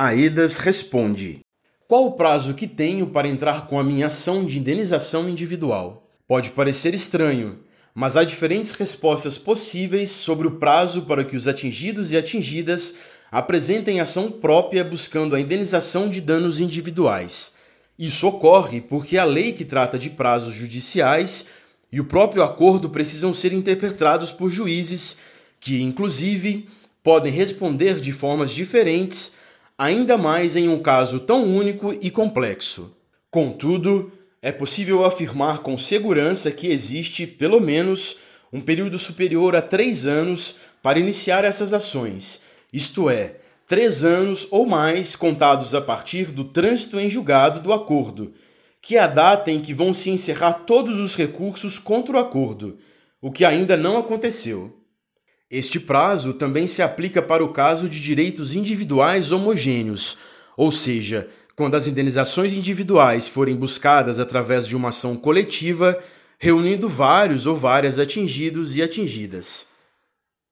Aedas responde: Qual o prazo que tenho para entrar com a minha ação de indenização individual? Pode parecer estranho, mas há diferentes respostas possíveis sobre o prazo para que os atingidos e atingidas apresentem ação própria buscando a indenização de danos individuais. Isso ocorre porque a lei que trata de prazos judiciais e o próprio acordo precisam ser interpretados por juízes que, inclusive, podem responder de formas diferentes ainda mais em um caso tão único e complexo. Contudo, é possível afirmar com segurança que existe, pelo menos, um período superior a três anos para iniciar essas ações, isto é, três anos ou mais contados a partir do trânsito em julgado do acordo, que é a data em que vão se encerrar todos os recursos contra o acordo, o que ainda não aconteceu. Este prazo também se aplica para o caso de direitos individuais homogêneos, ou seja, quando as indenizações individuais forem buscadas através de uma ação coletiva, reunindo vários ou várias atingidos e atingidas.